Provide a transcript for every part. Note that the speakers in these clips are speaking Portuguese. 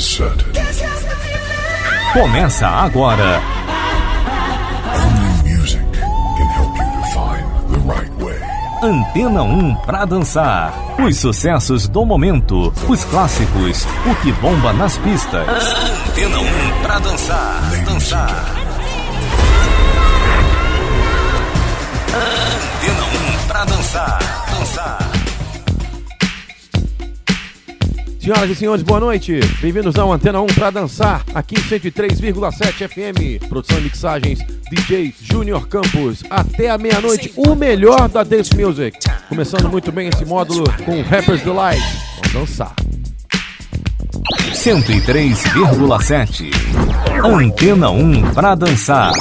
is certain. Começa agora. Only music can help you to find the right way. Antena 1 pra dançar. Os sucessos do momento, os clássicos, o que bomba nas pistas. Antena 1 pra dançar. Dançar. Antena 1 pra dançar. Dançar. Senhoras e senhores, boa noite. Bem-vindos ao Antena 1 para dançar, aqui em 103,7 FM. Produção e mixagens DJ Júnior Campos. Até a meia-noite, o melhor da Dance Music. Começando muito bem esse módulo com Rappers Delight. Vamos dançar. 103,7 Antena 1 pra dançar.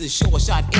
Care. With the short shot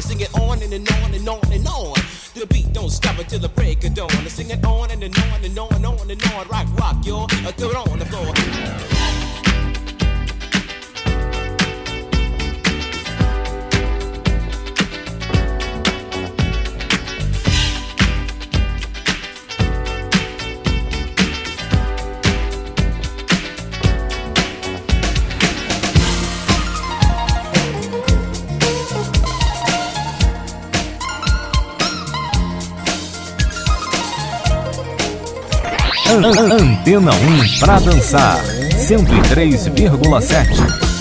Sing it on and, and on and on and on. The beat don't stop until the break of dawn. Sing it on and, and on and on and on and on. Rock, rock. Uh, throw it on the floor. Antena 1 pra dançar. 103,7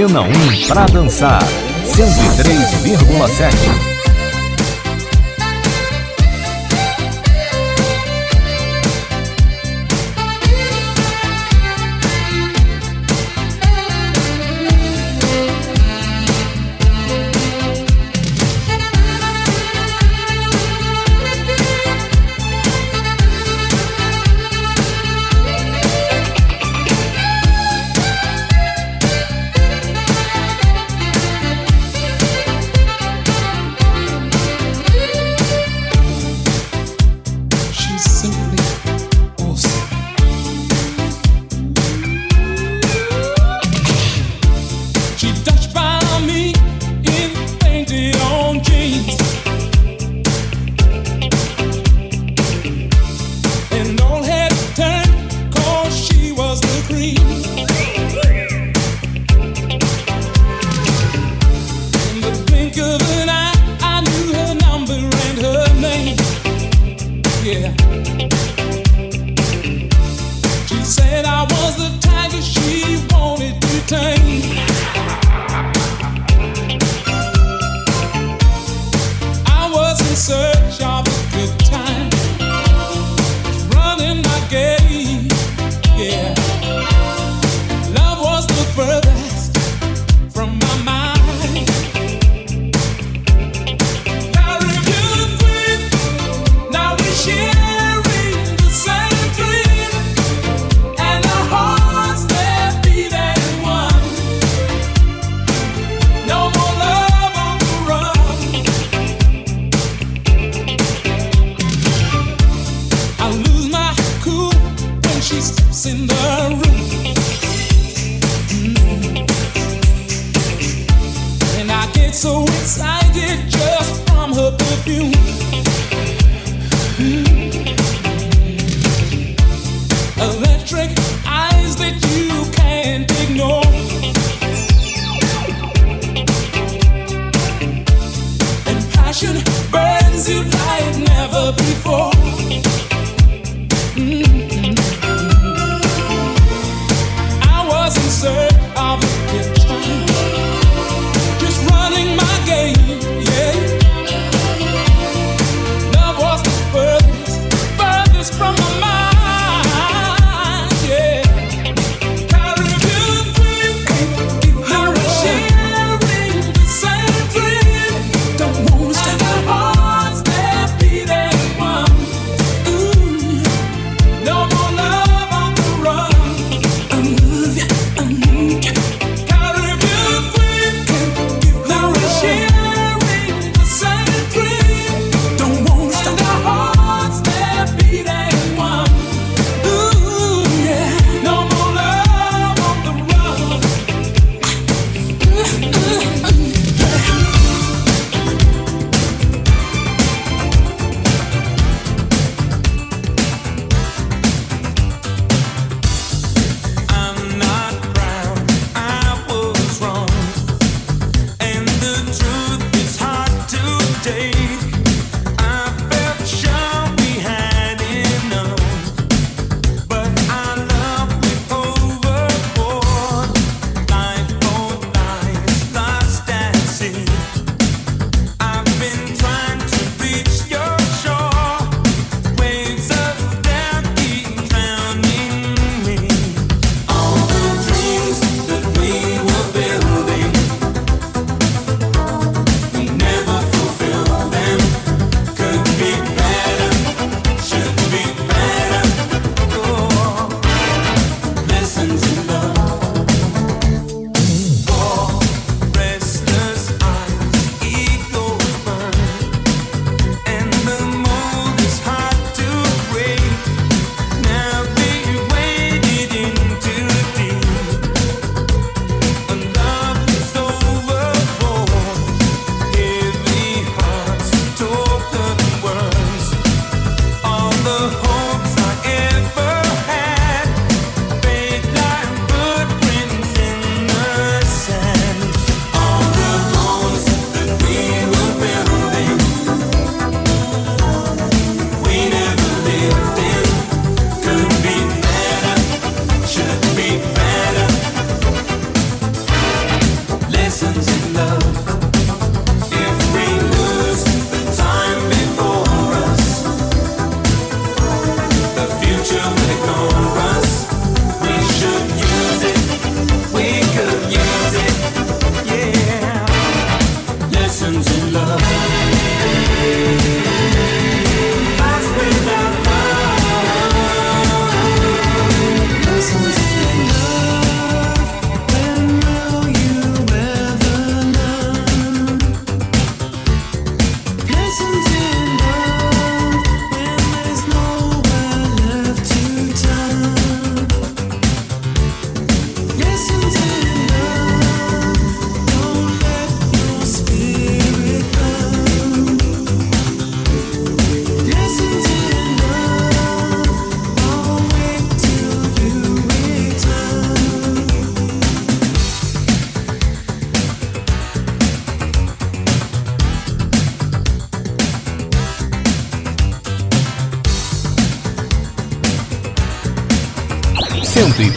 Antena 1 para dançar. 103,7.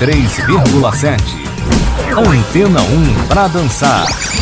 103,7. Antena 1 para dançar.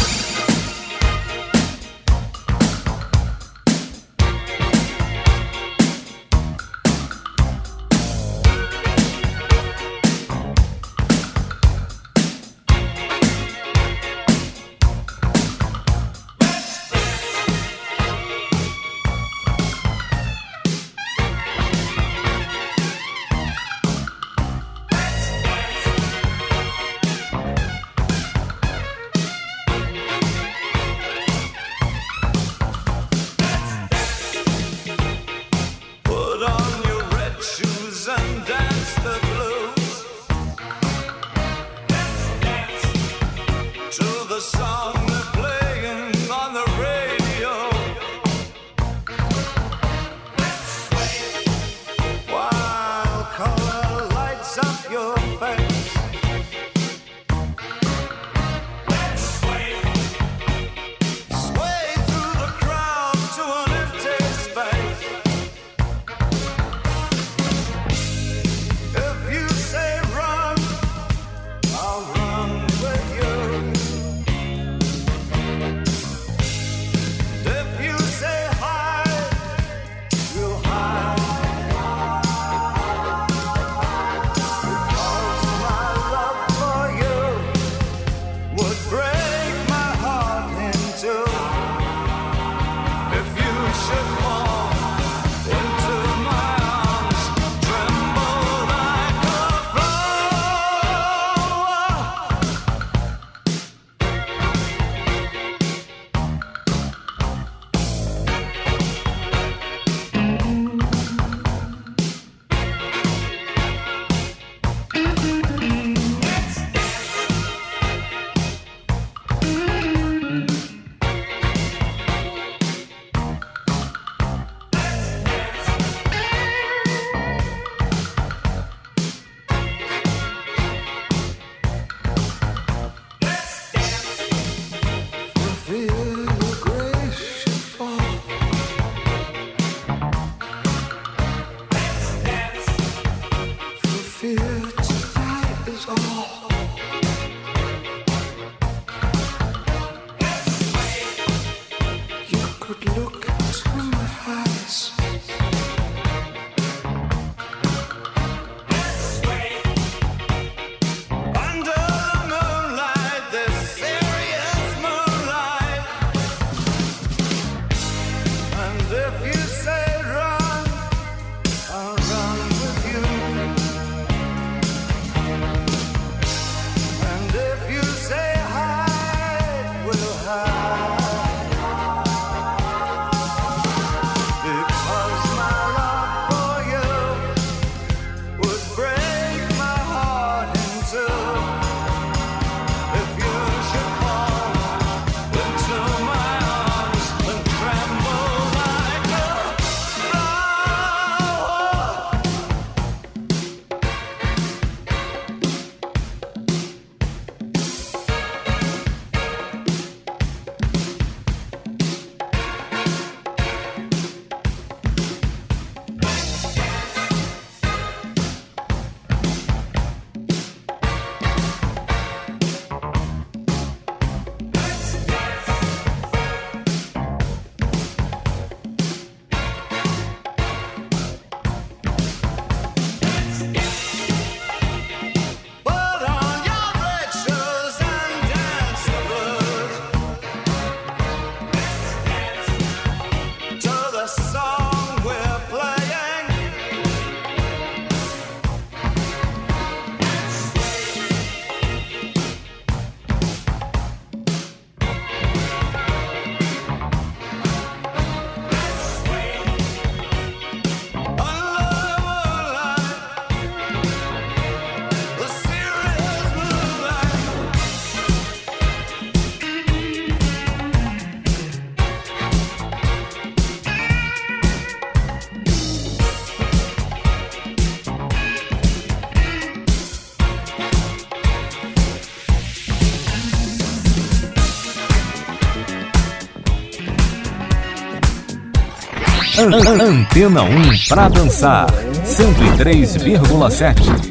Antena 1 para dançar 103,7.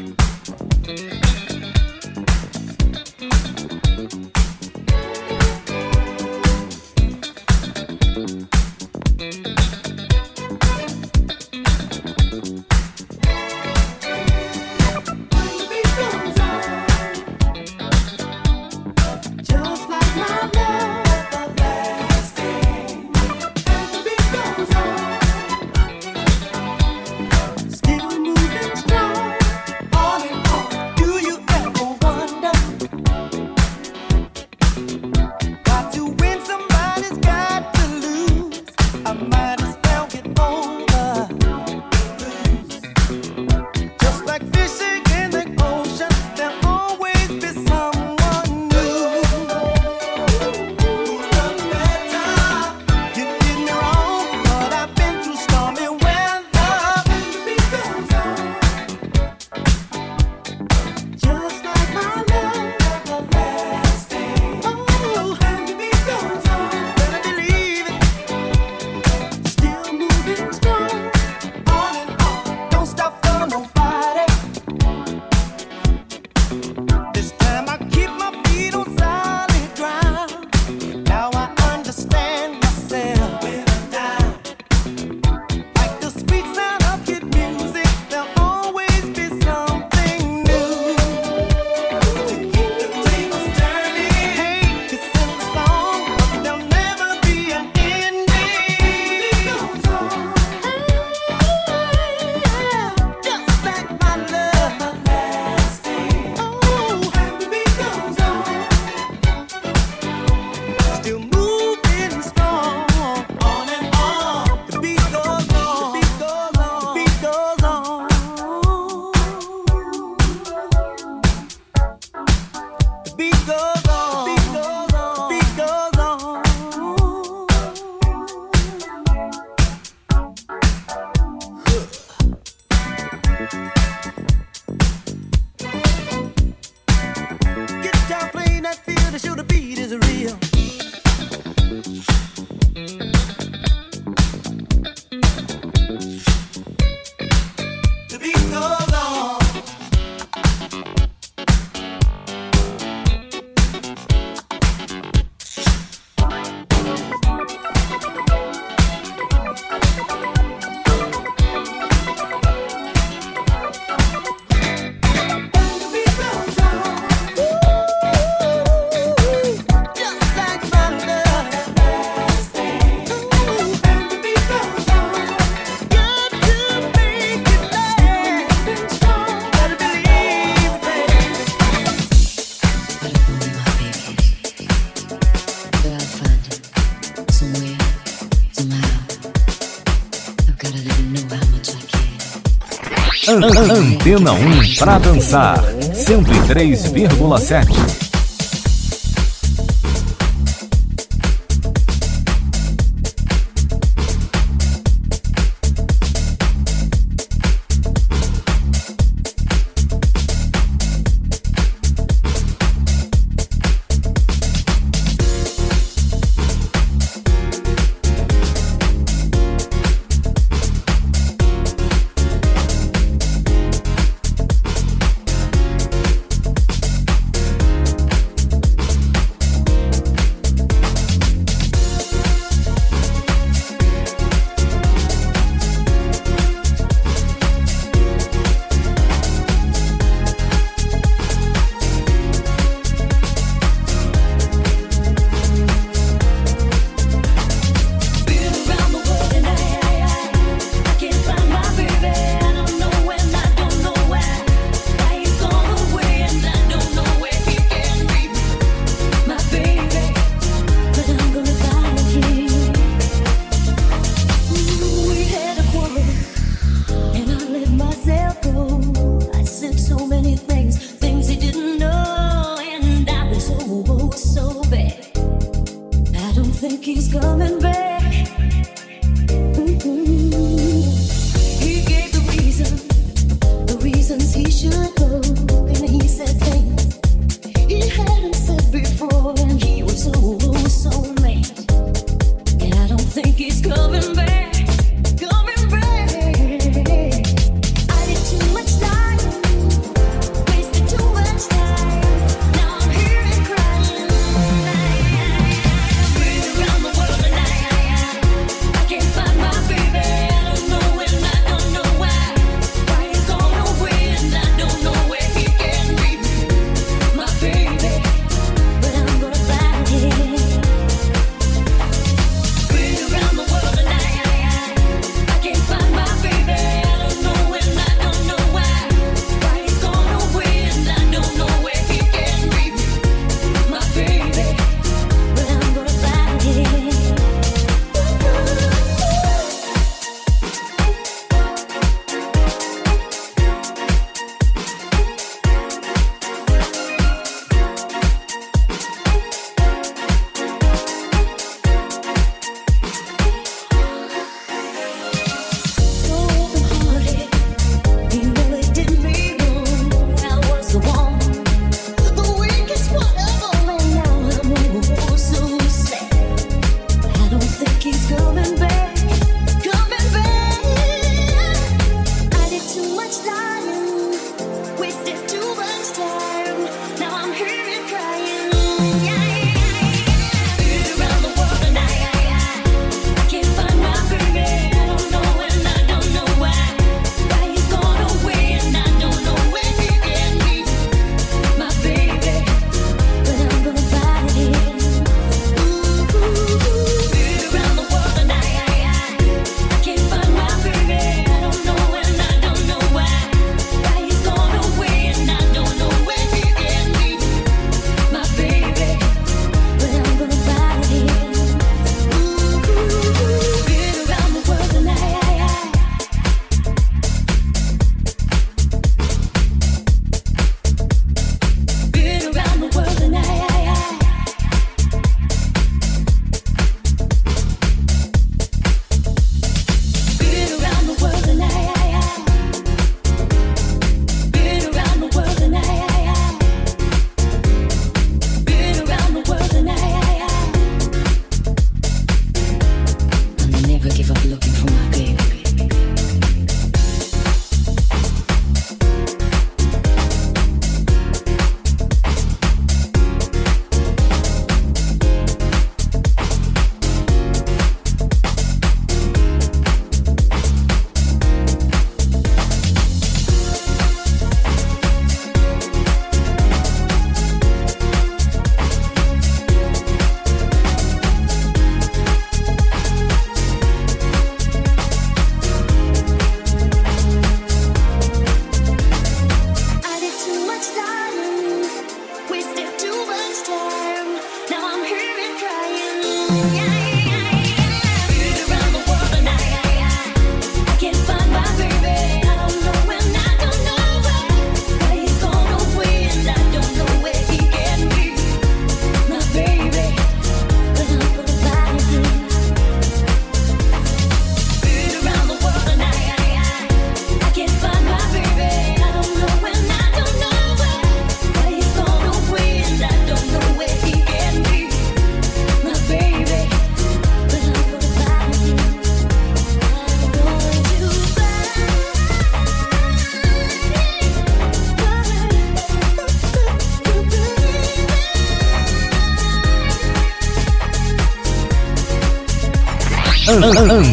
Antena 1 para dançar. 103,7.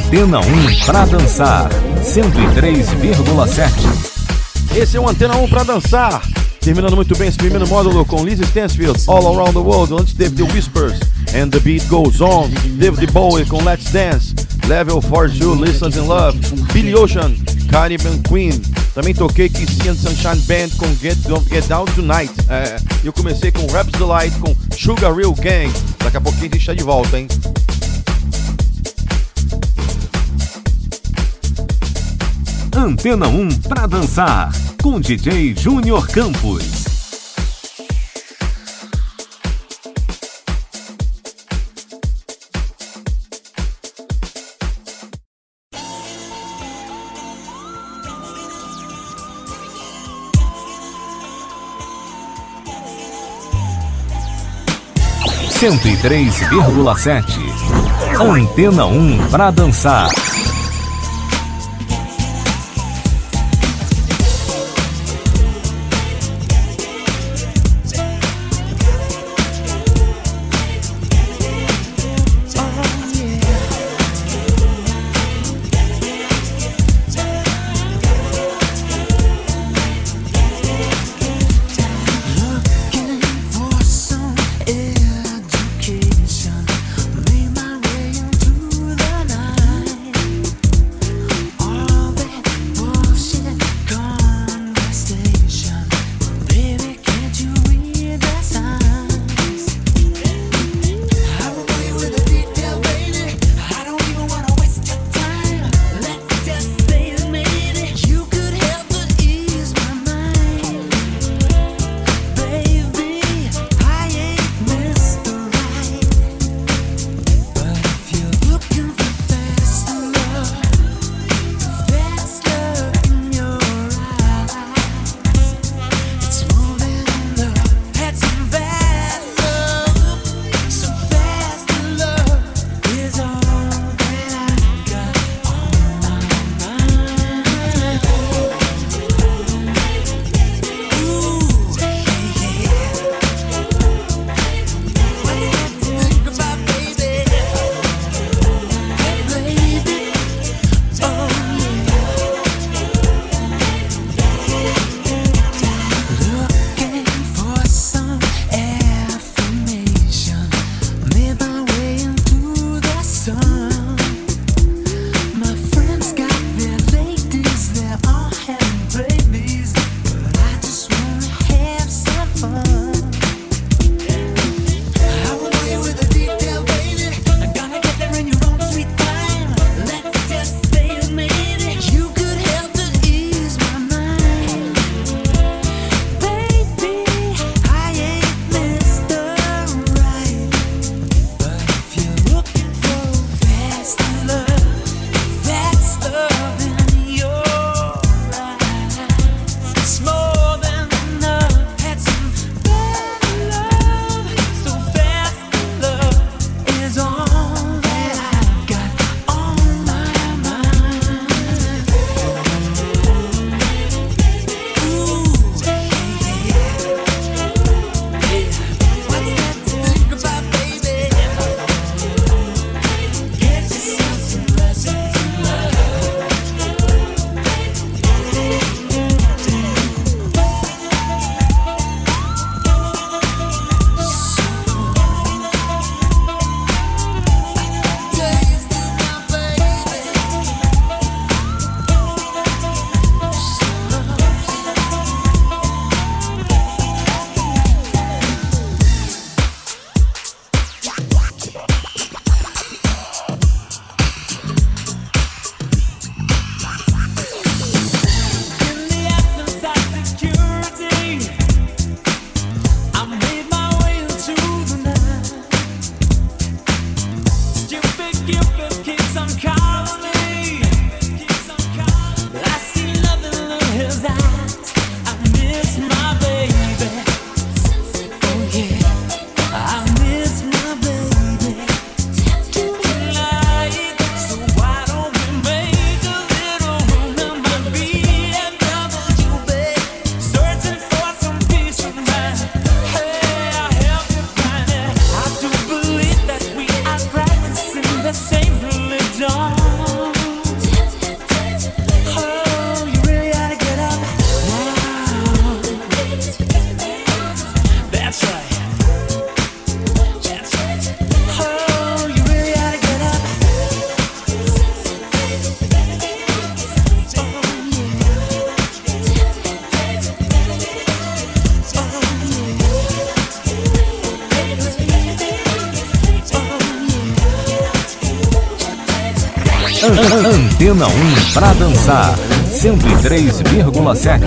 Antena 1 pra dançar. 103,7. Esse é o Antena 1 pra dançar. Terminando muito bem esse primeiro módulo com Lizzie Stansfield, All Around the World, antes teve The Whispers, And the Beat Goes On, David Bowie com Let's Dance, Level 42, Listens in Love, Billy Ocean, Caribbean Queen, também toquei Kissy and Sunshine Band com Get, Get Down Tonight, é, eu comecei com Raps Delight com Sugar Real Gang, daqui a pouquinho a gente está de volta, hein? Antena 1 pra dançar com DJ Júnior Campos. Cento e três vírgula sete. Antena 1 um para dançar. 1 para dançar 103,7.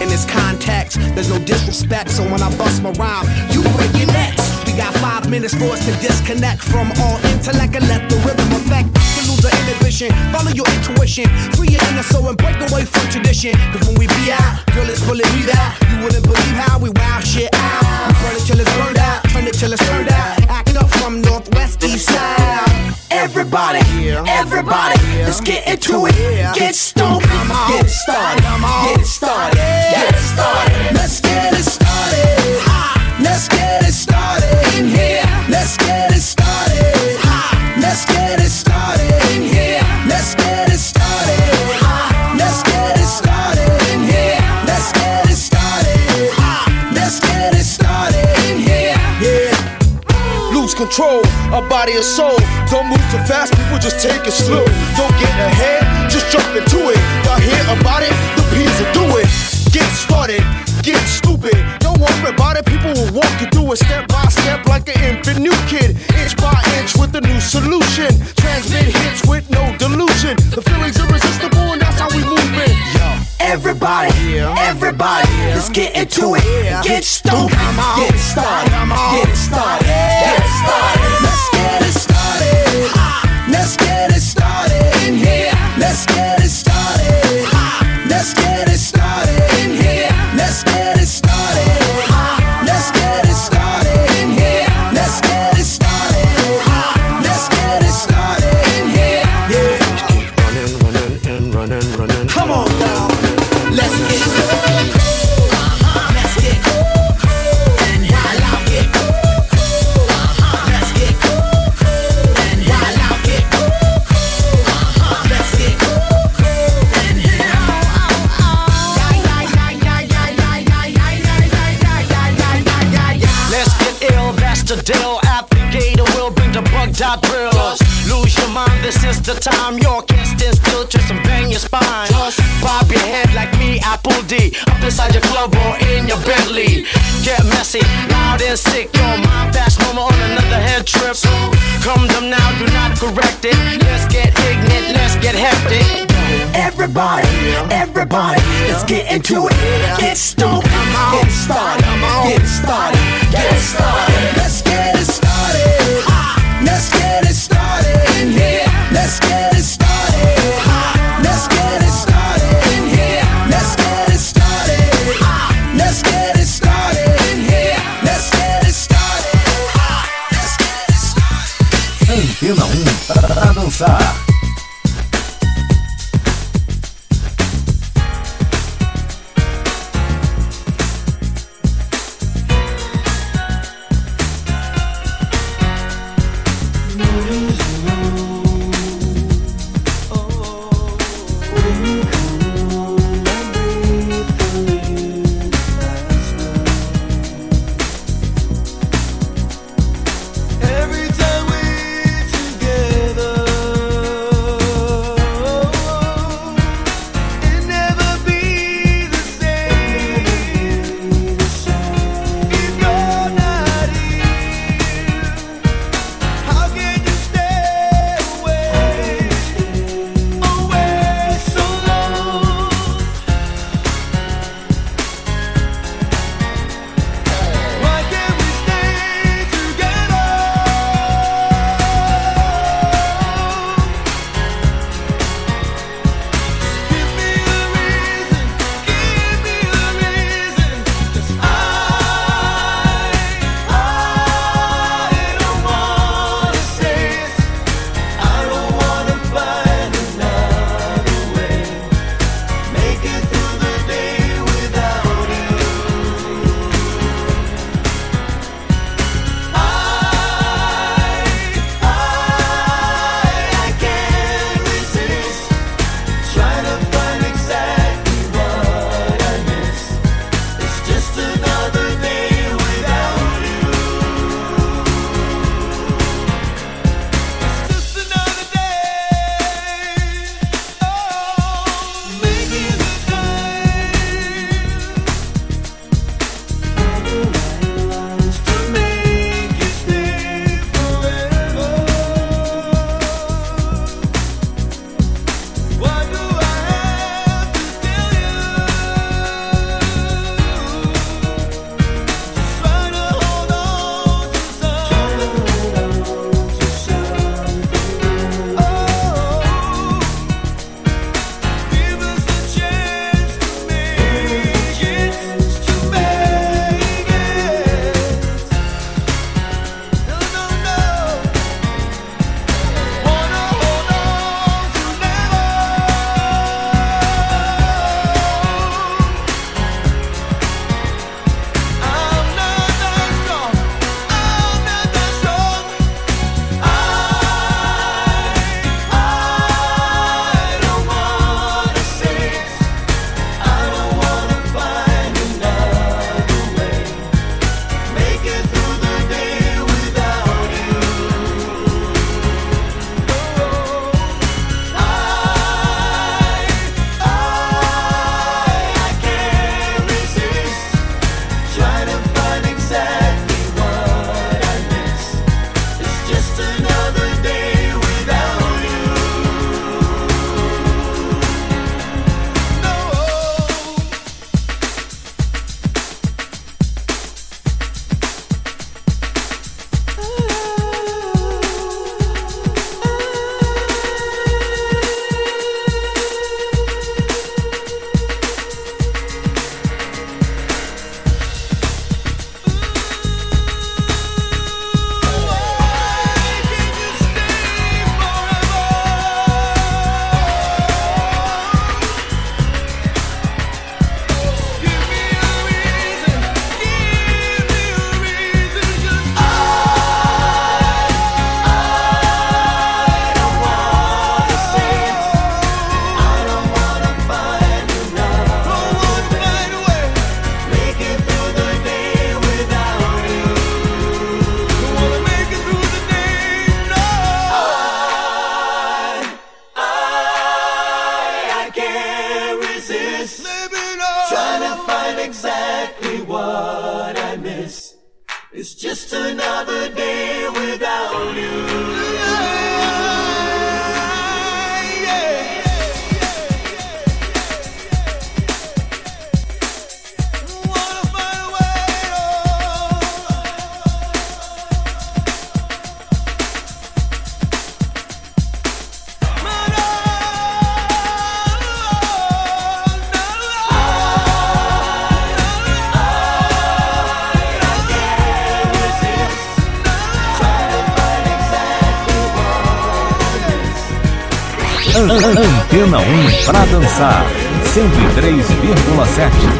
In this context, there's no disrespect, so when I bust my rhyme, you break your necks. We got five minutes for us to disconnect from all intellect and let the rhythm affect. To lose the inhibition, follow your intuition, free your inner soul and break away from tradition. Cause when we be out, girl, it's pulling me. Get stoned. Get started. Yeah.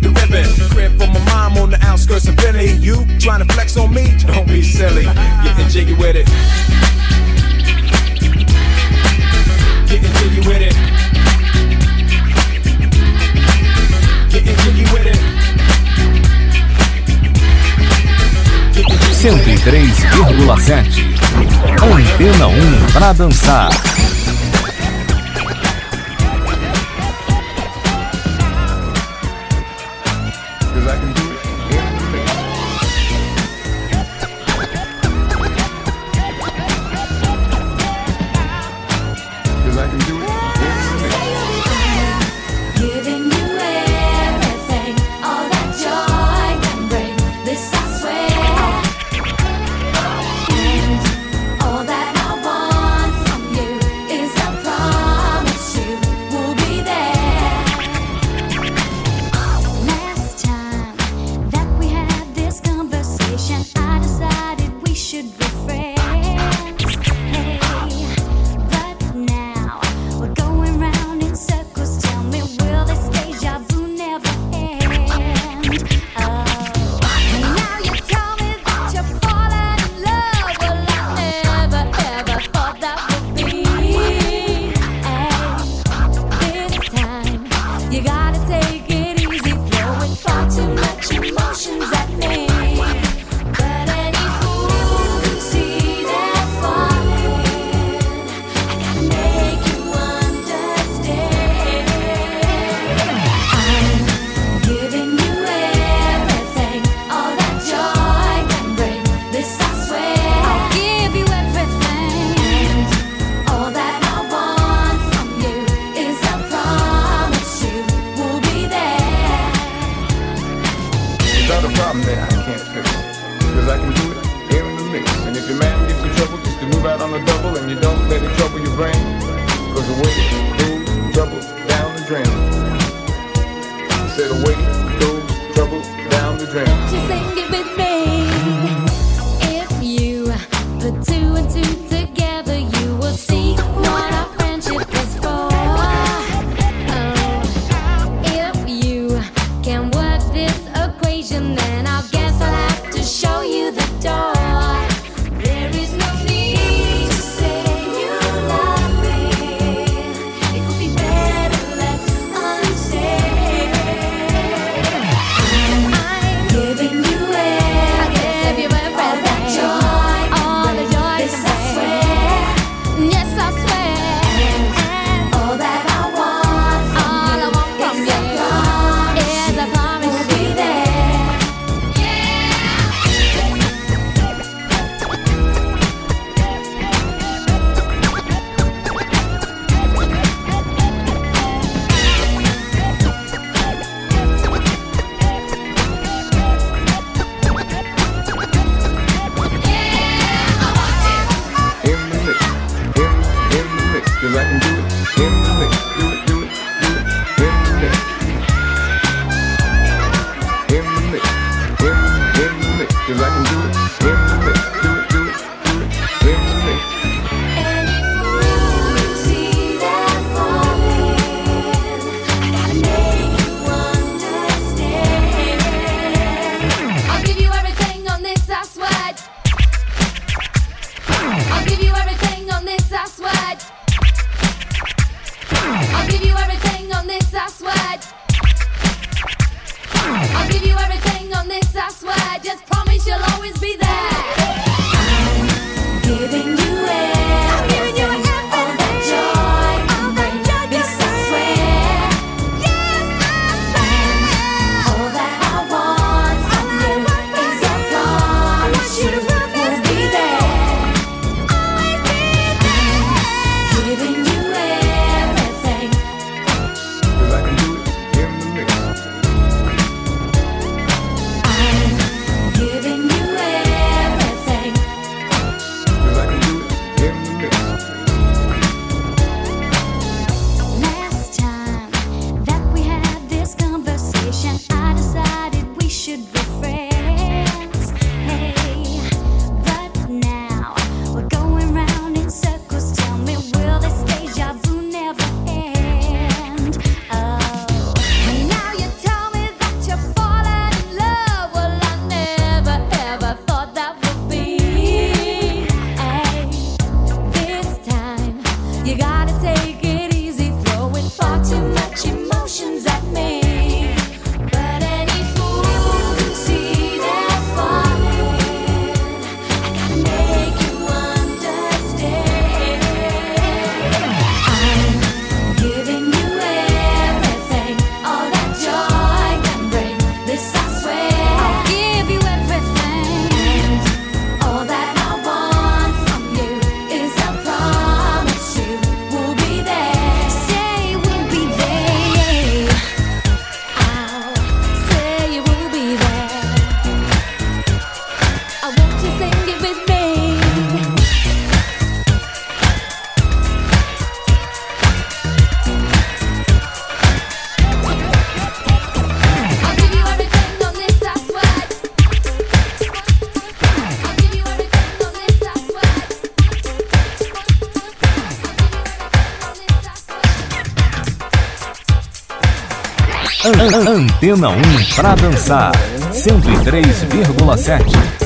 with the ribbon. Crib for my mom on the outskirts of Philly. You trying to flex on me? Don't be silly. Getting jiggy with it. Getting jiggy with it. Getting jiggy with it. 103,7 Antena 1 para dançar. Antena 1 pra dançar. 103,7.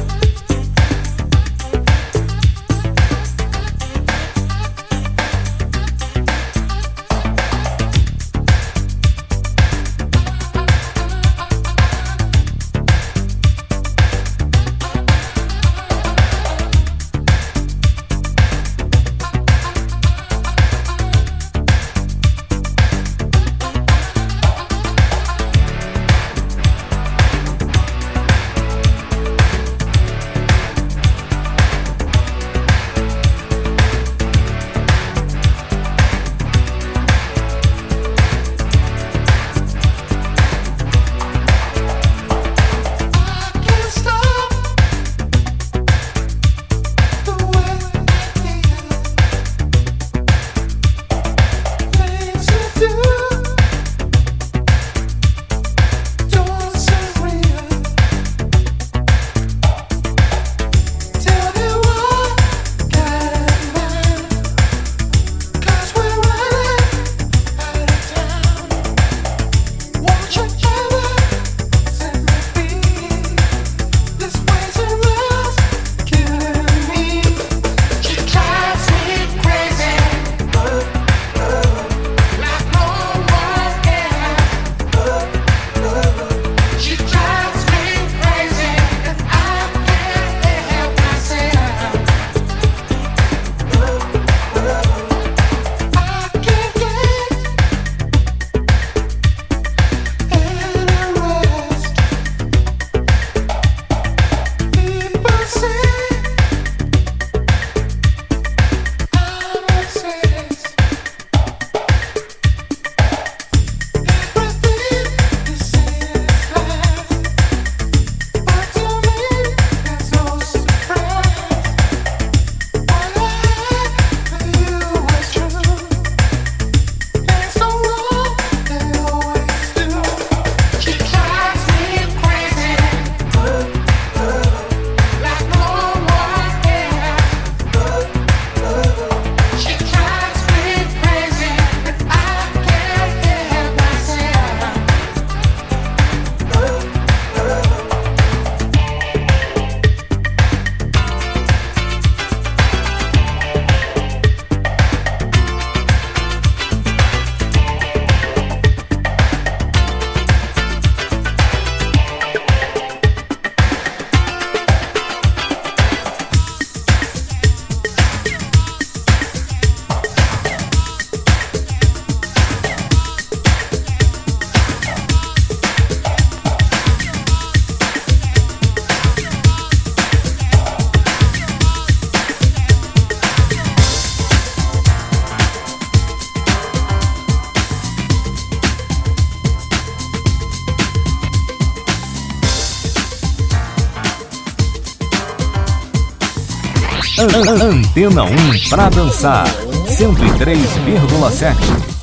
Antena 1 pra dançar. 103,7.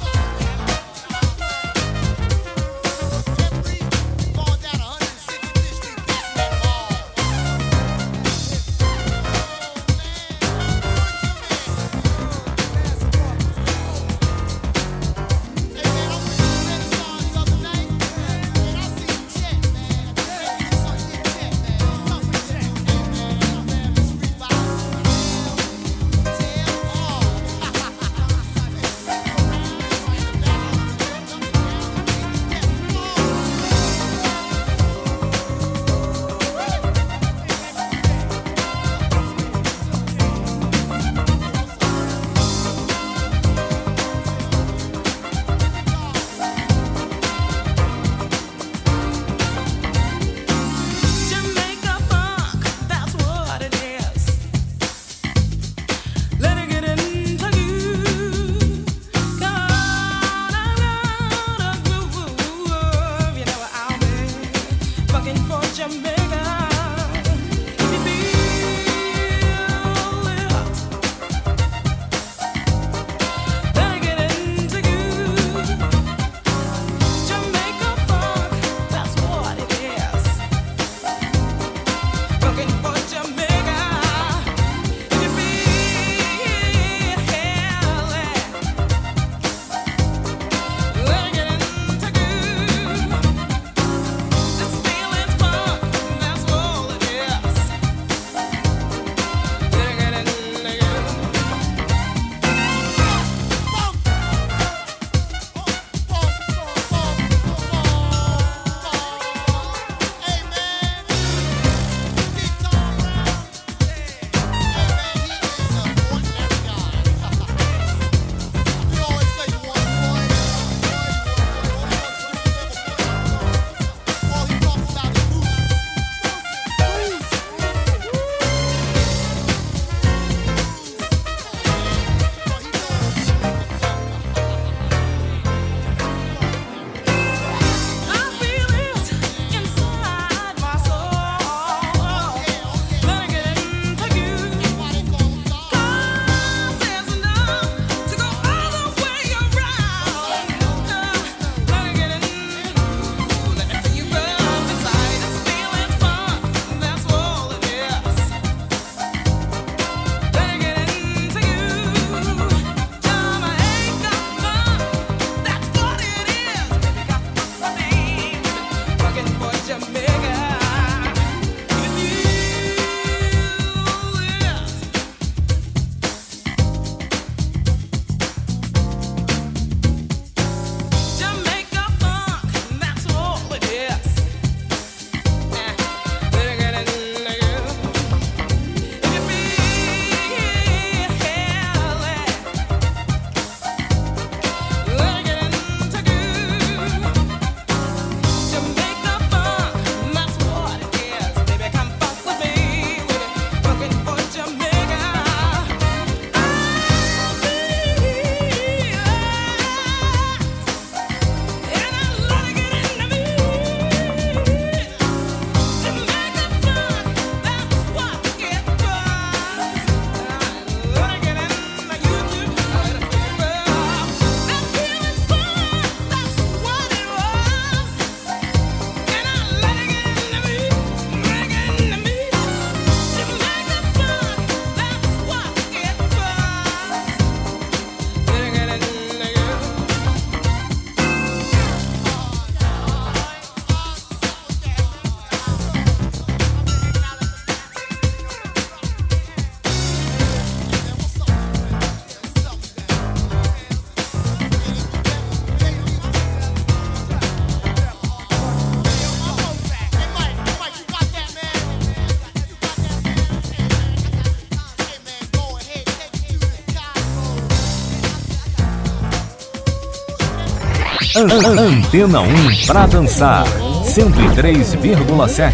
Antena 1 para dançar 103,7.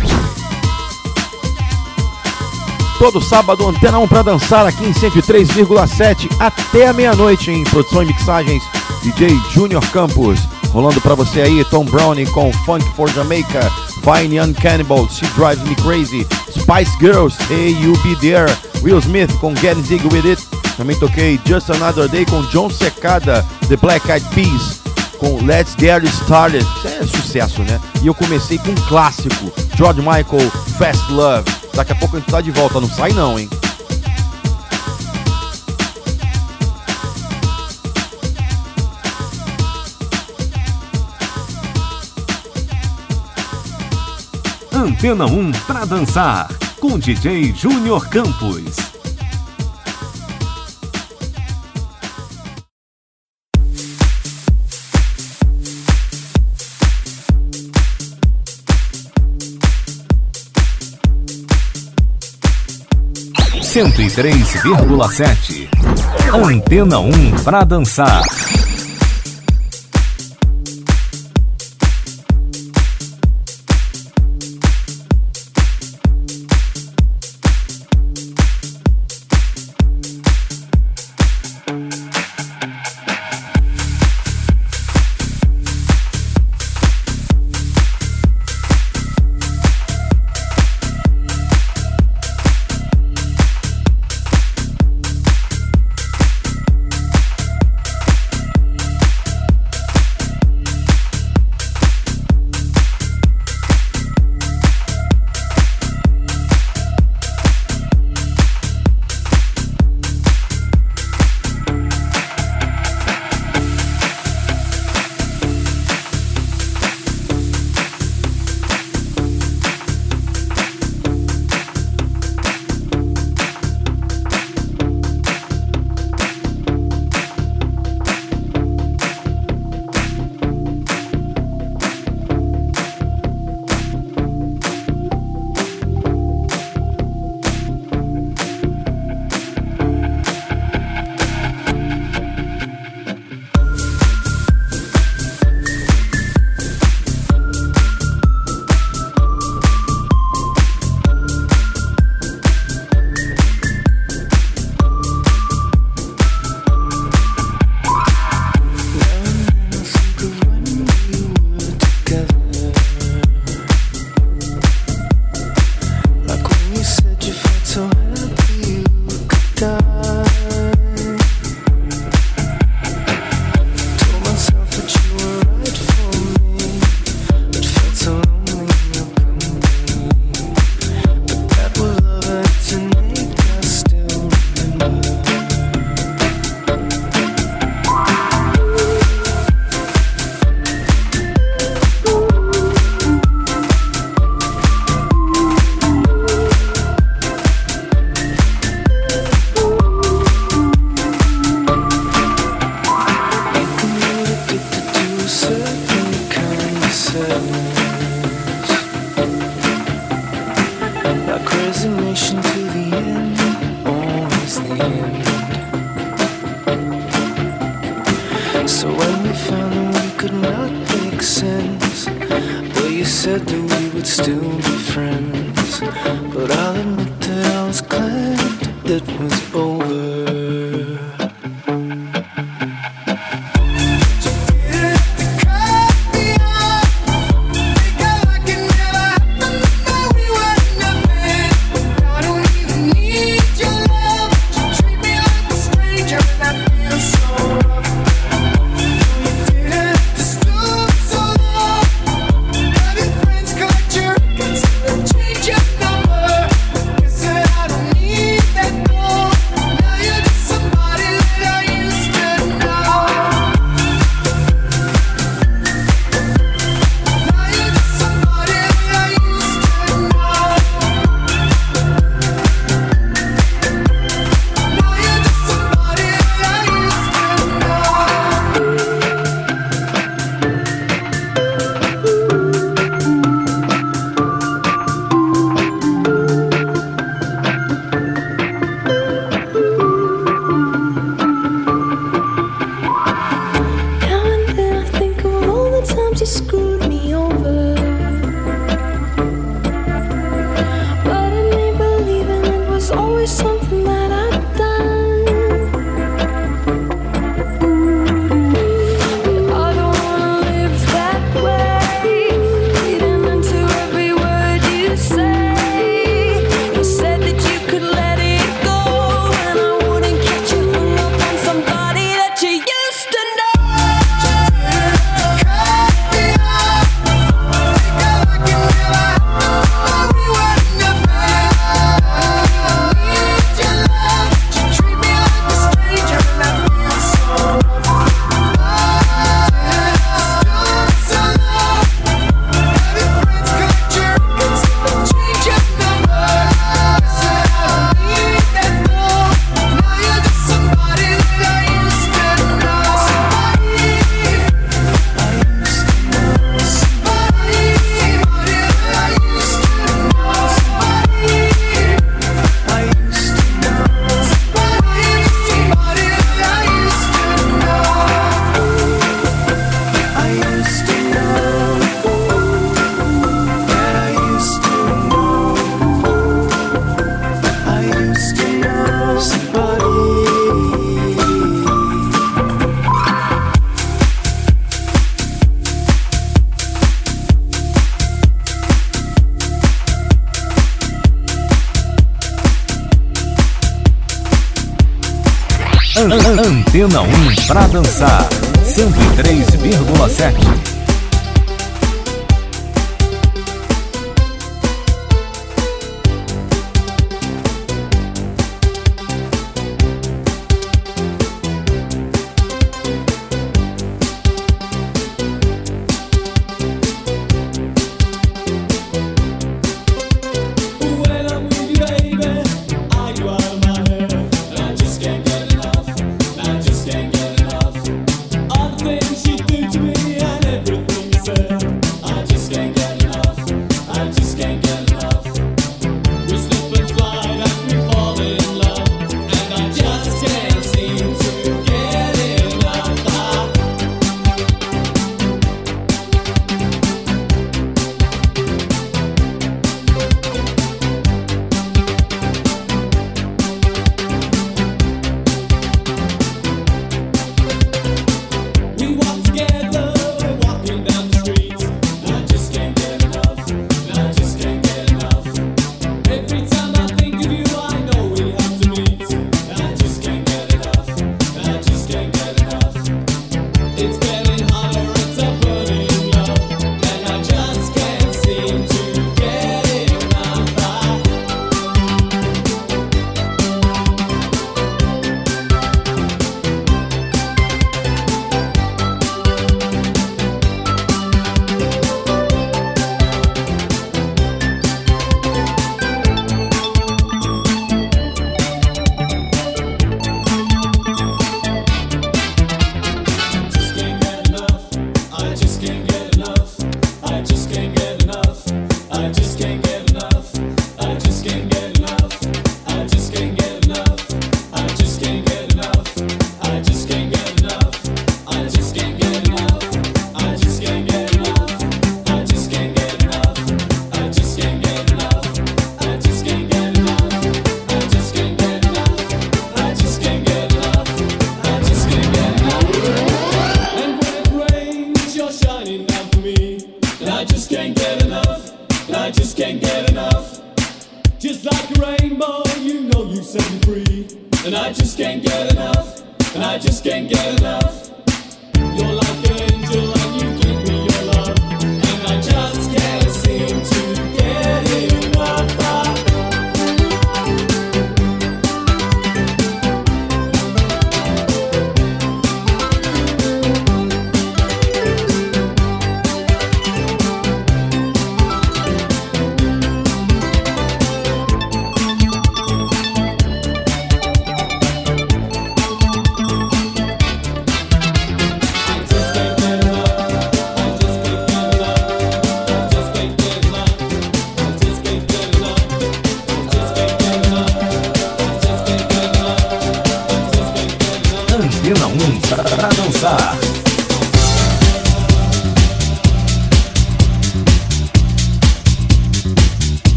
Todo sábado, Antena 1 para dançar aqui em 103,7 até a meia-noite em produção e mixagens DJ Junior Campos. Rolando para você aí Tom Browning com Funk for Jamaica, Fine Young Cannibal, She Drives Me Crazy, Spice Girls, Hey You Be There, Will Smith com Get Zig With It. Também toquei Just Another Day com John Secada, The Black Eyed Peas, com Let's Get Started. Isso é sucesso, né? E eu comecei com um clássico, George Michael, Fast Love. Daqui a pouco a gente tá de volta, não sai não, hein? Antena 1 para dançar com DJ Júnior Campos. 103,7. Antena 1 para dançar. still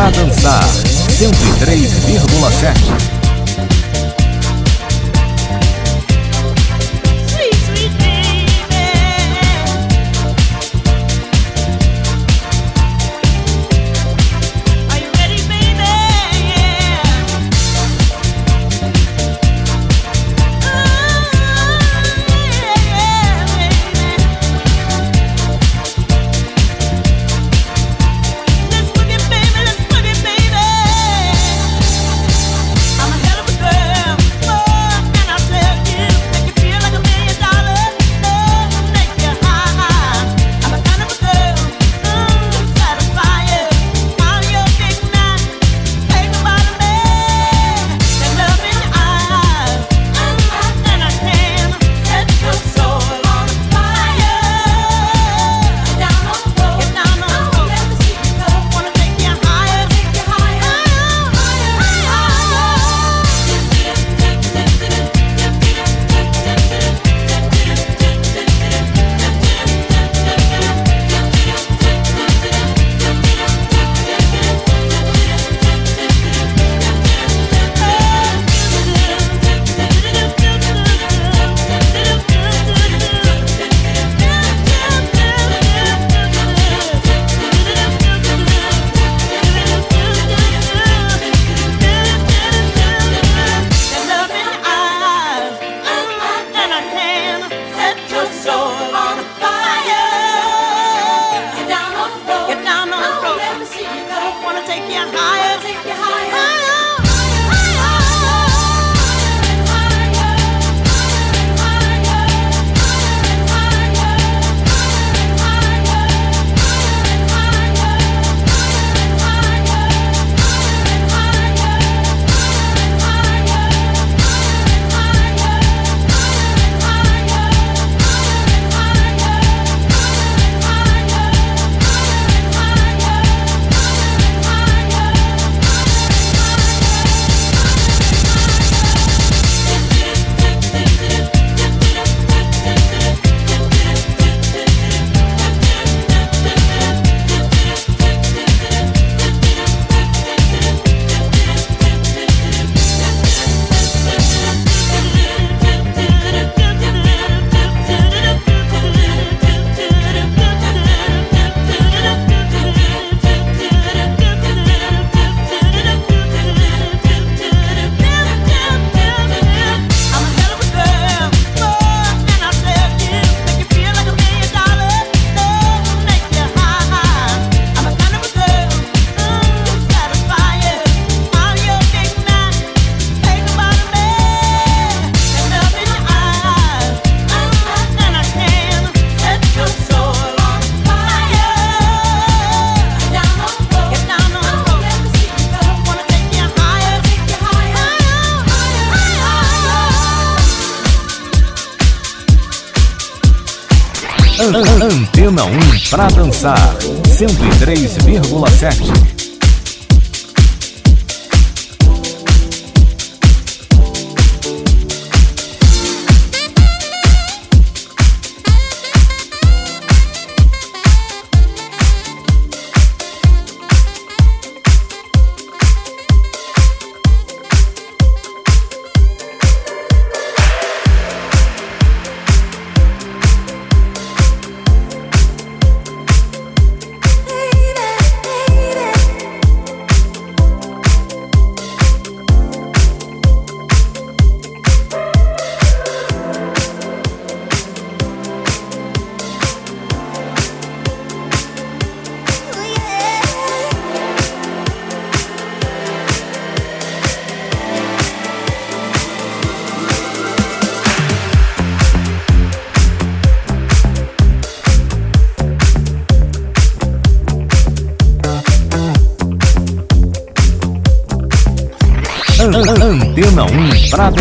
para dançar. 1 pra dançar. Antena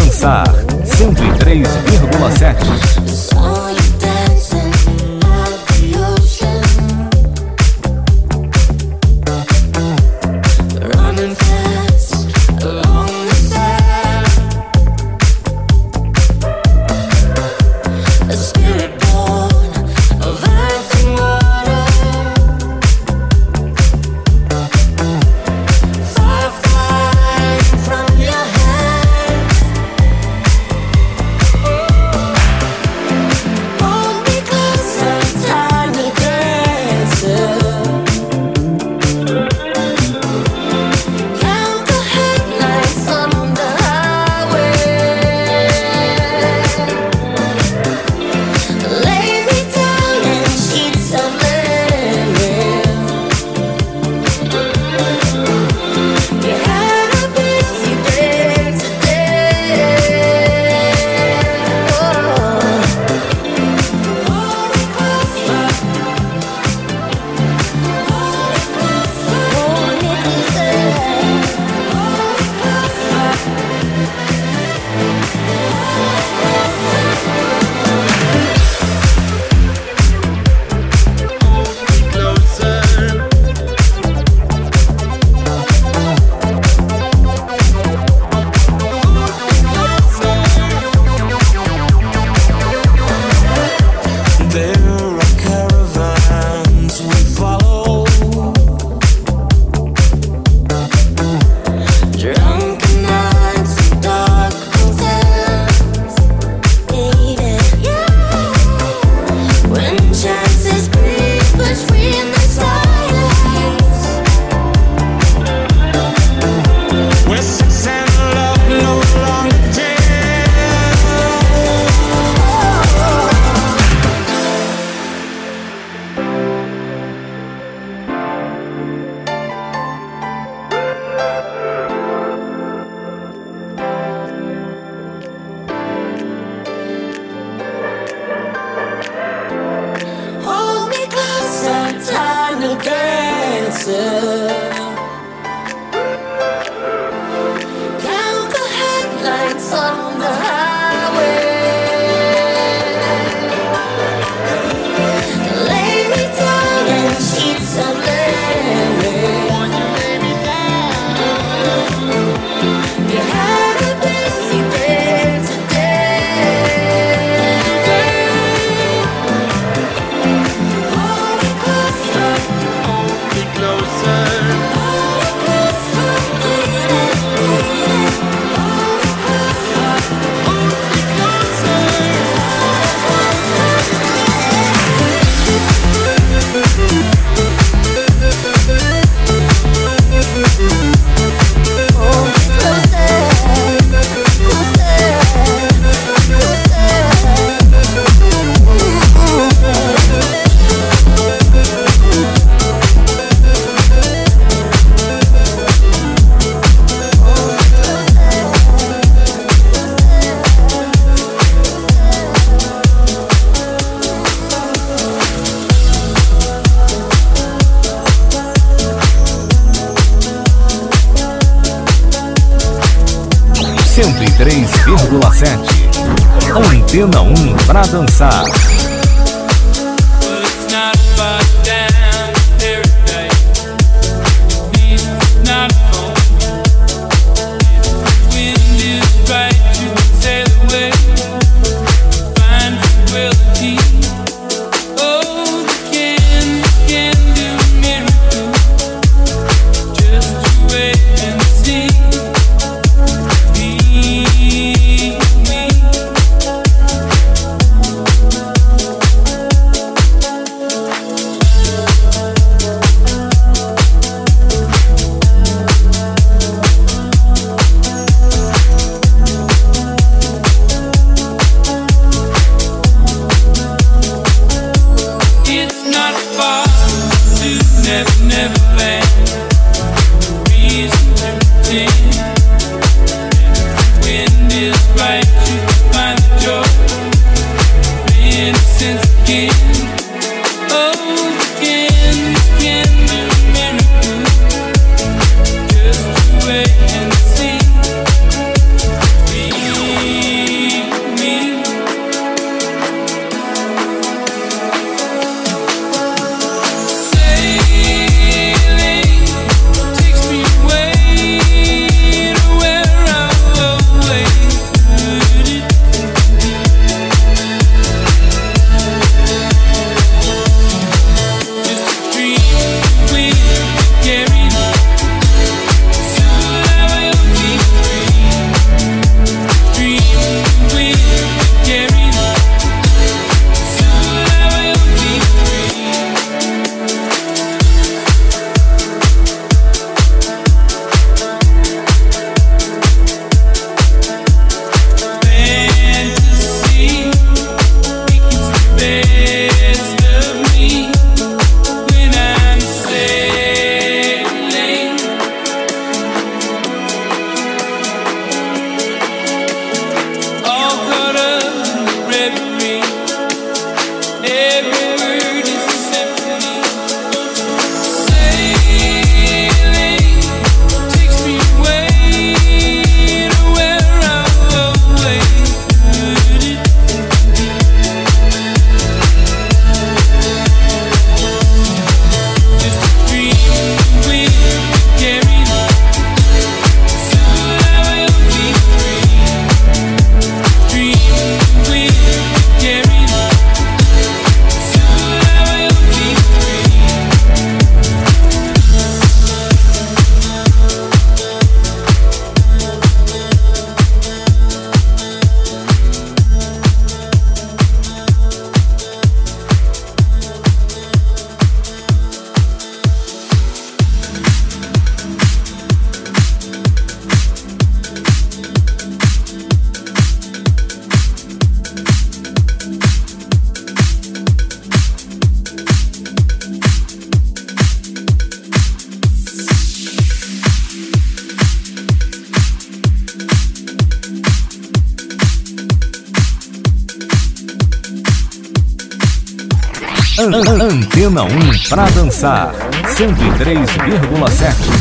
1 pra dançar. 103,7.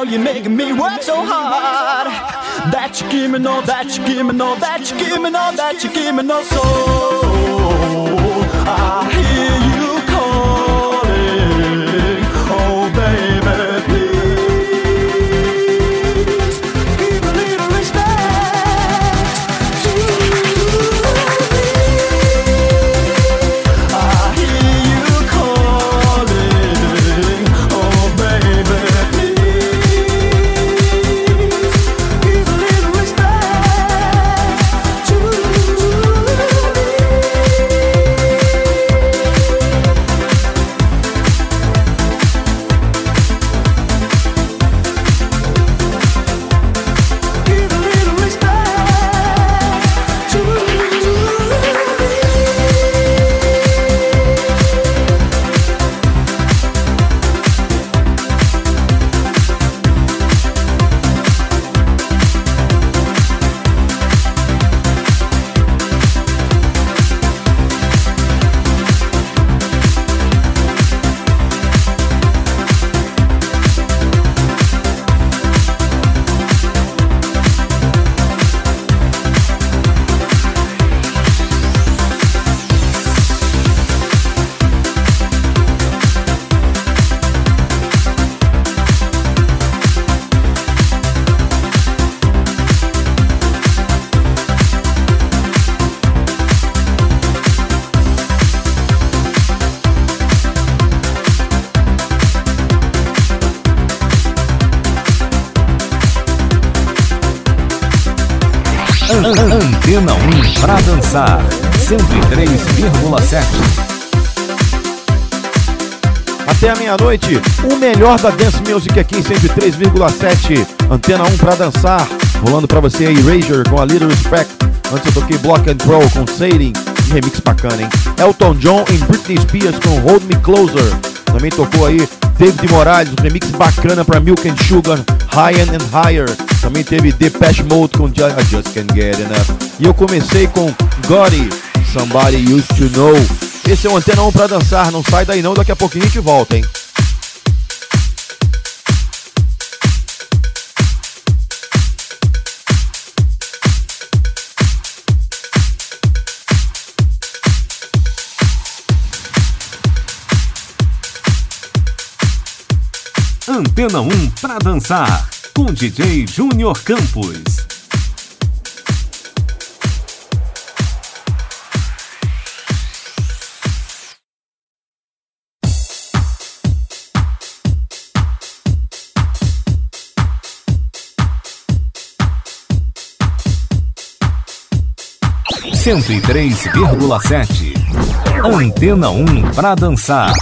You know you're making me work so hard. That you give me no, that you give me no, that you give me no, that you give me no soul. Meia-noite, o melhor da Dance Music aqui em 103,7. Antena 1 pra dançar. Rolando pra você aí, Erasure com a Little Respect. Antes eu toquei Block and Roll com. Que remix bacana, hein? Elton John e Britney Spears com Hold Me Closer. Também tocou aí David Morales, um remix bacana pra Milk and Sugar, Higher and Higher. Também teve Depeche Mode com Ju- I Just Can't Get Enough. E eu comecei com Gotti, Somebody Used to Know. Esse é o Antena 1 pra dançar, não sai daí não, daqui a pouquinho a gente volta, hein? Antena 1 pra dançar. Com DJ Júnior Campos. Cento e três vírgula sete. Antena 1 pra dançar.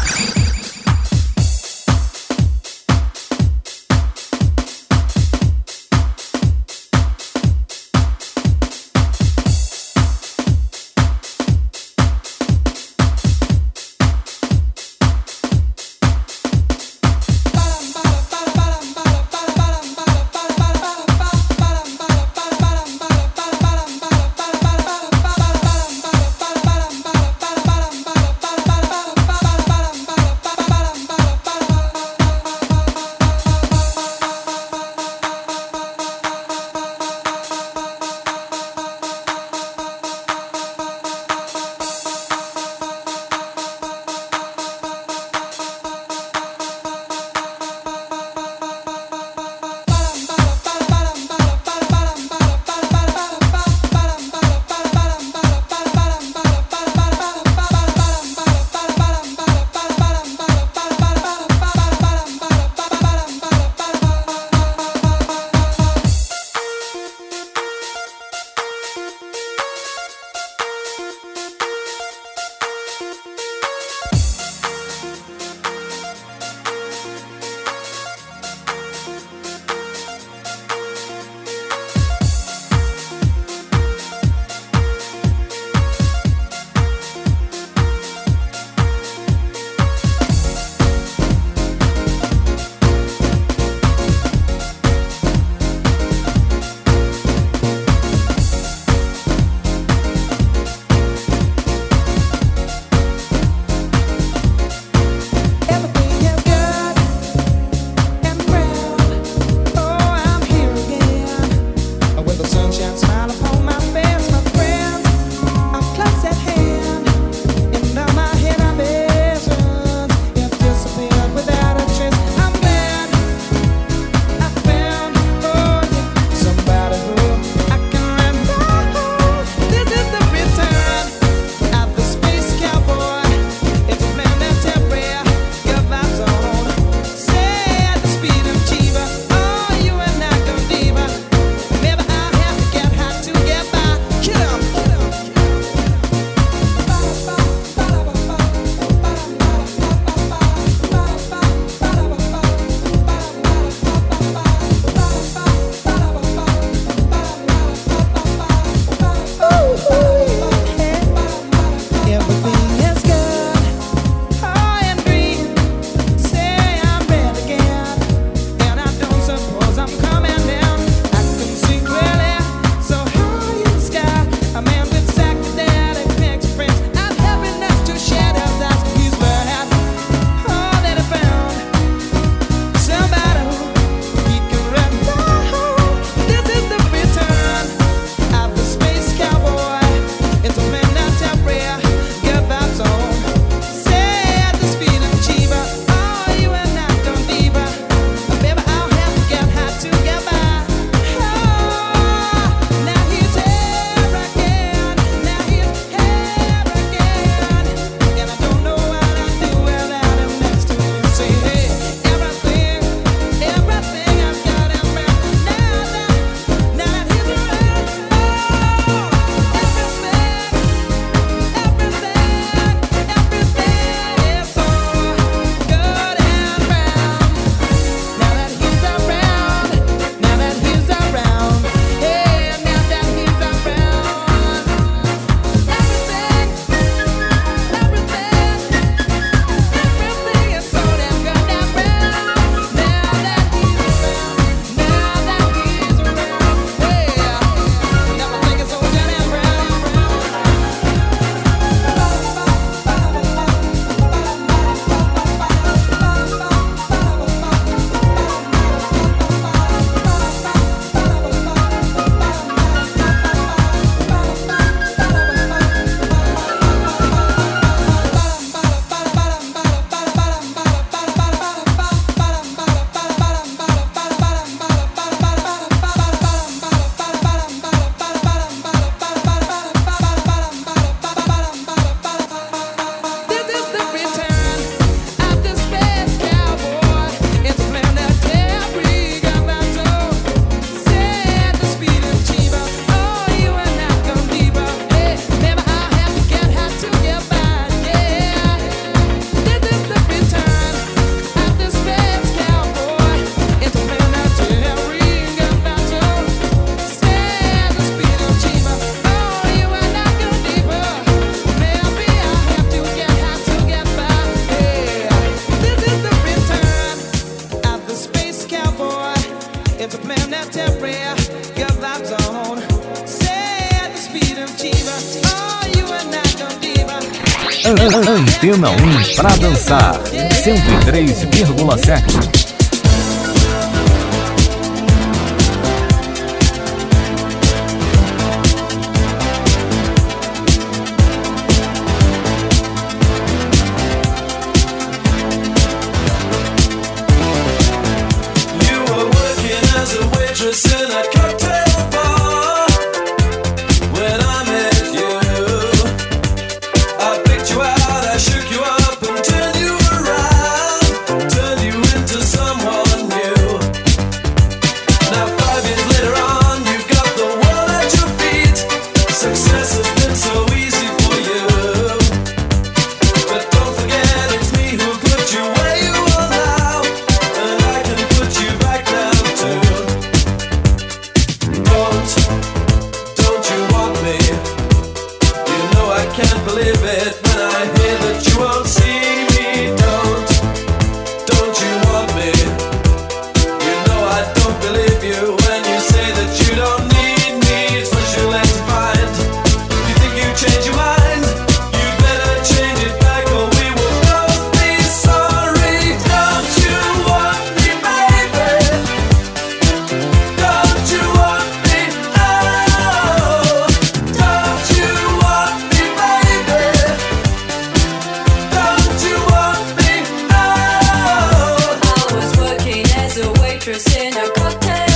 Antena 1 pra dançar. 103,7. Dakota.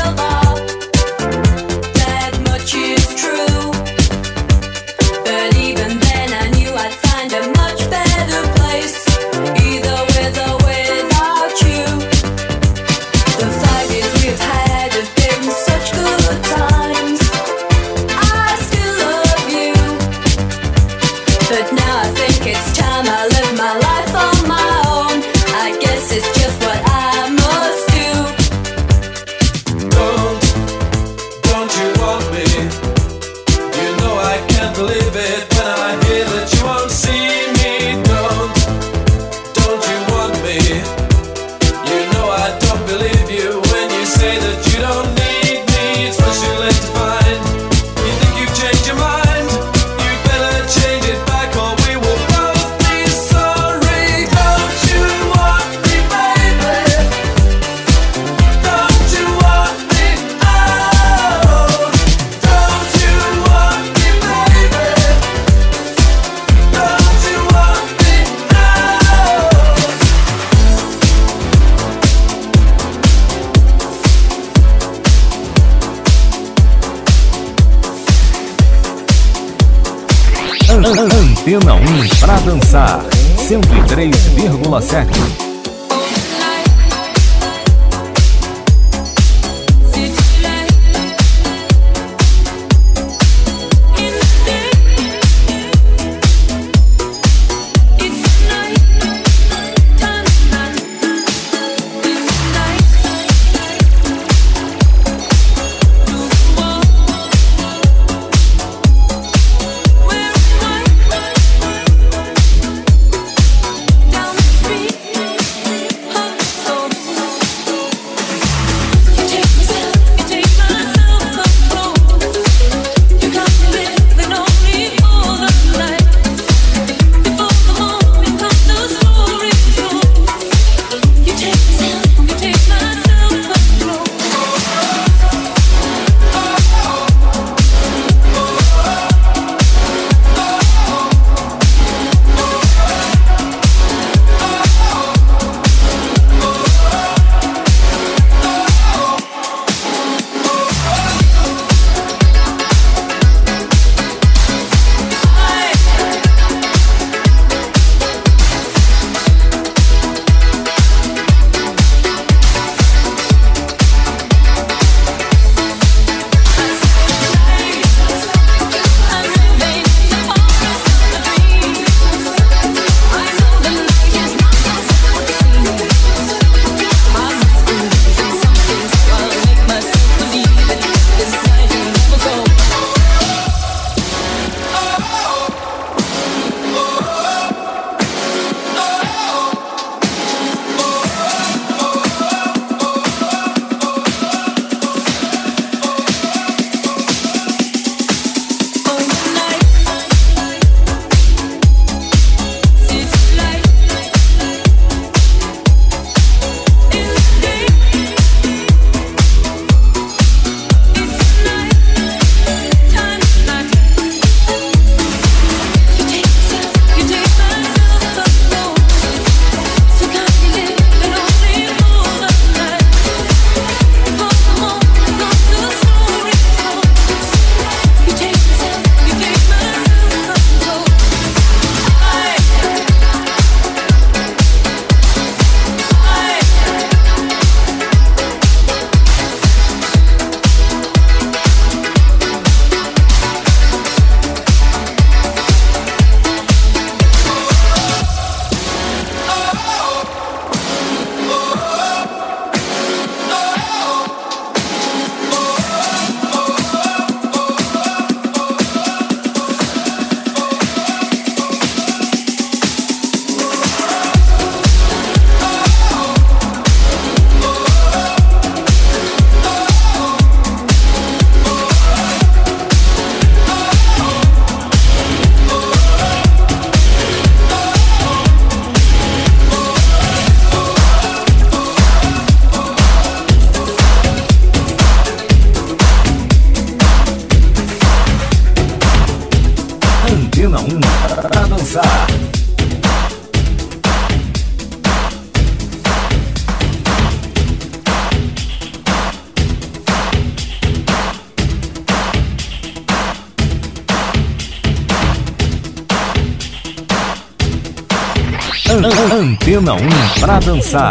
Antena 1 pra dançar.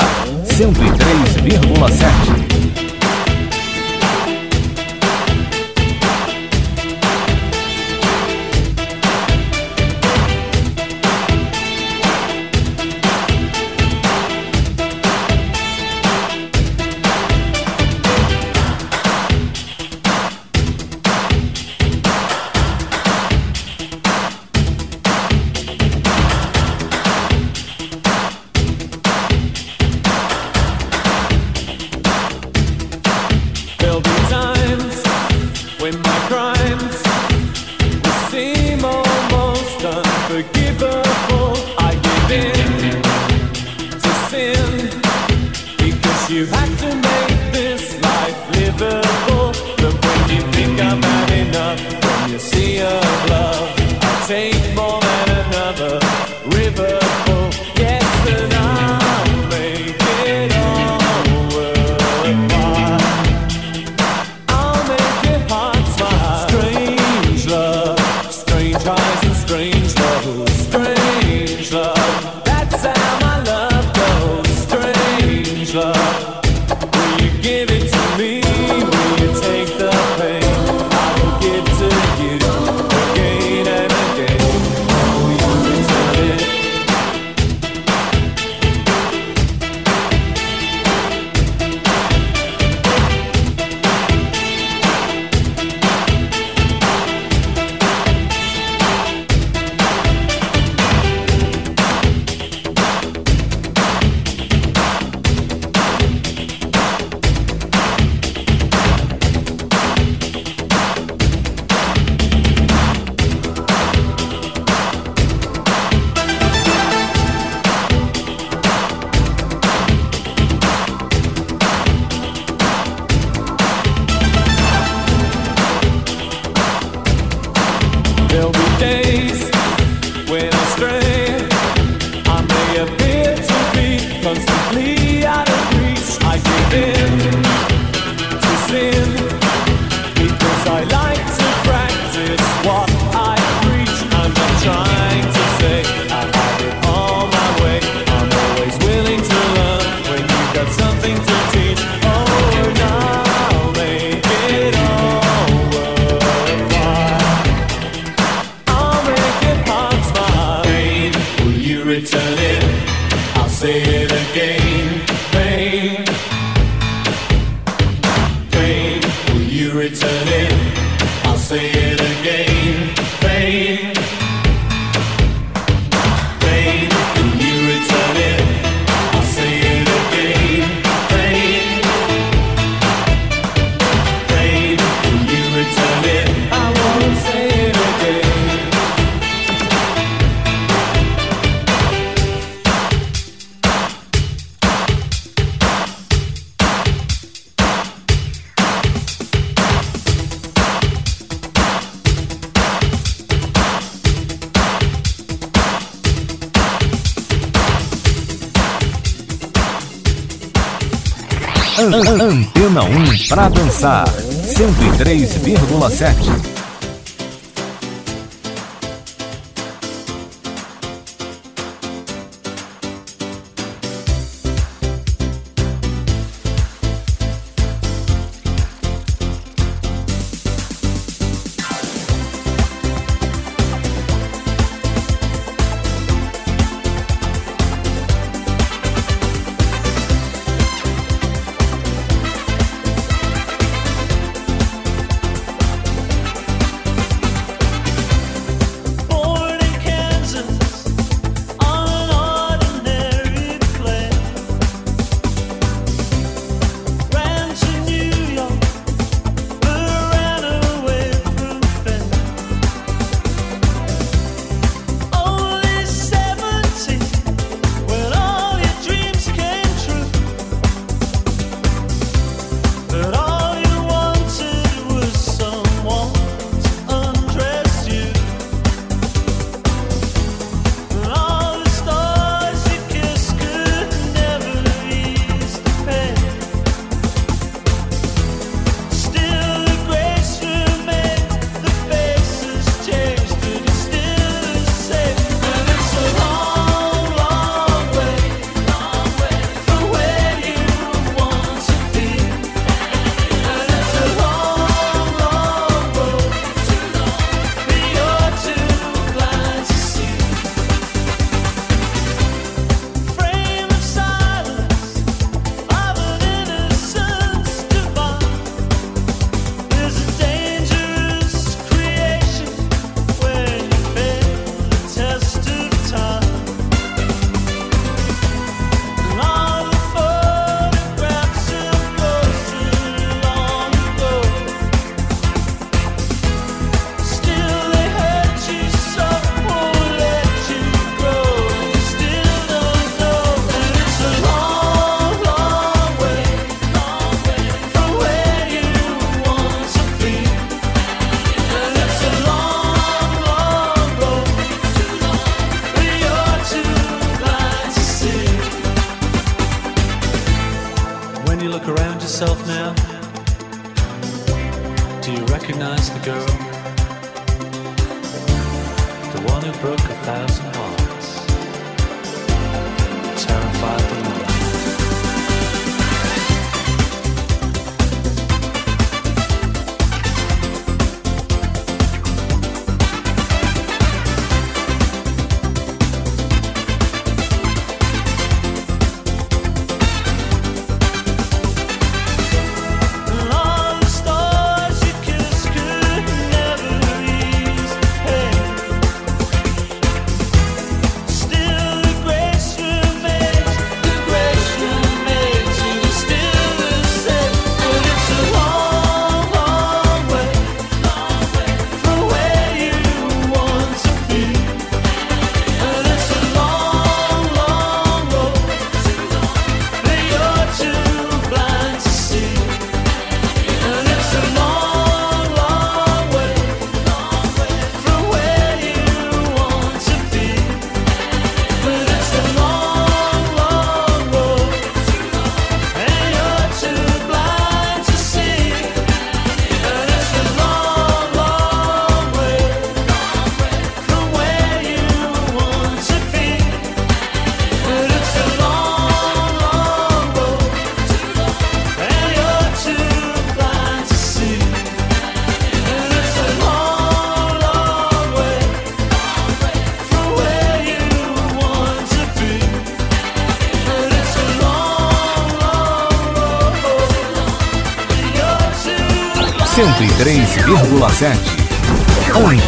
Antena 1 pra dançar. 103,7.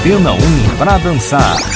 Antena 1 para dançar.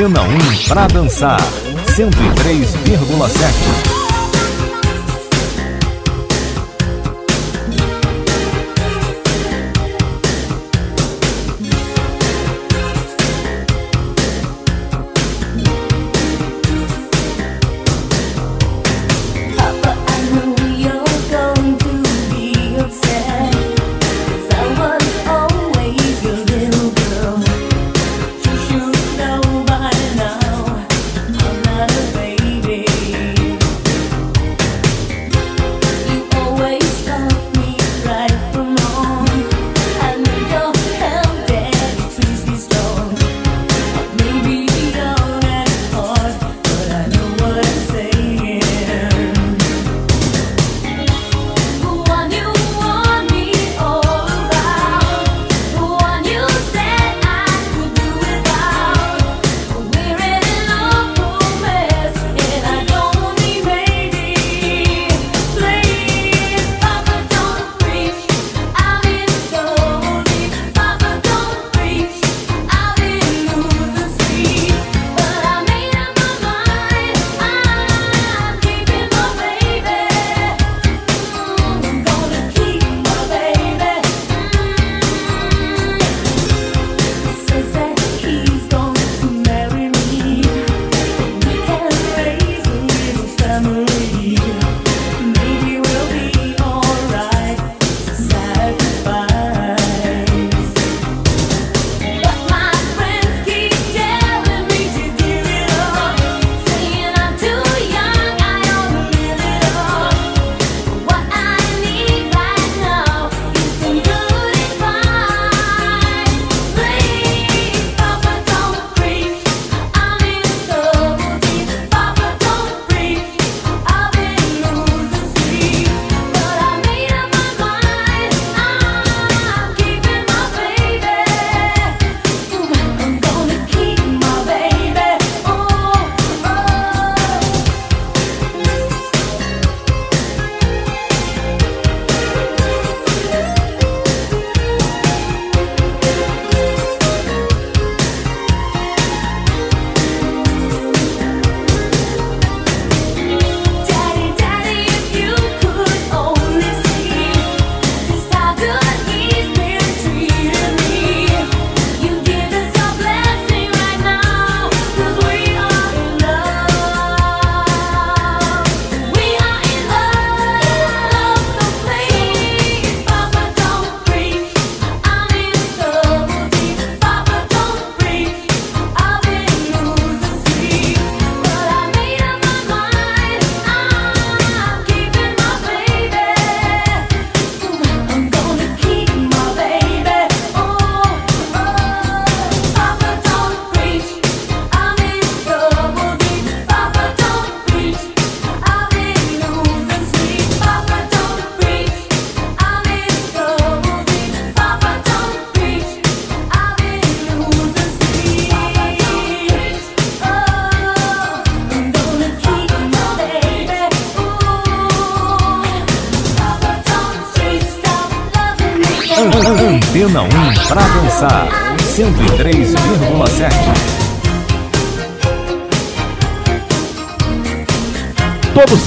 Antena 1 para dançar 103,7.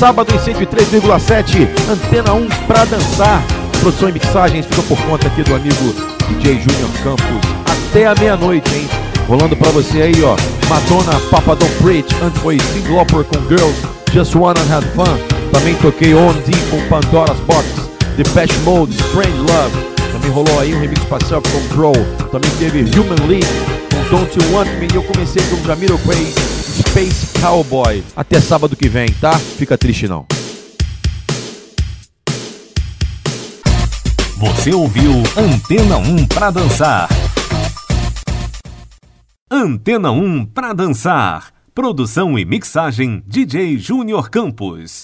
sábado em 103,7, Antena 1 pra dançar. Produção e mixagens ficam por conta aqui do amigo DJ Junior Campos. Até a meia-noite, hein? Rolando pra você aí, ó. Madonna, Papa Don't Preach, antes foi Singloper com Girls, Just Wanna Have Fun. Também toquei On D com Pandora's Box, The Patch Mode, Strange Love. Também rolou aí um remix parcial com Grow. Também teve Human League com Don't You Want Me. E eu comecei com Jamiroquai, Space Cowboy. Até sábado que vem, tá? Fica triste não. Você ouviu Antena 1 para dançar. Antena 1 para dançar. Produção e mixagem DJ Júnior Campos.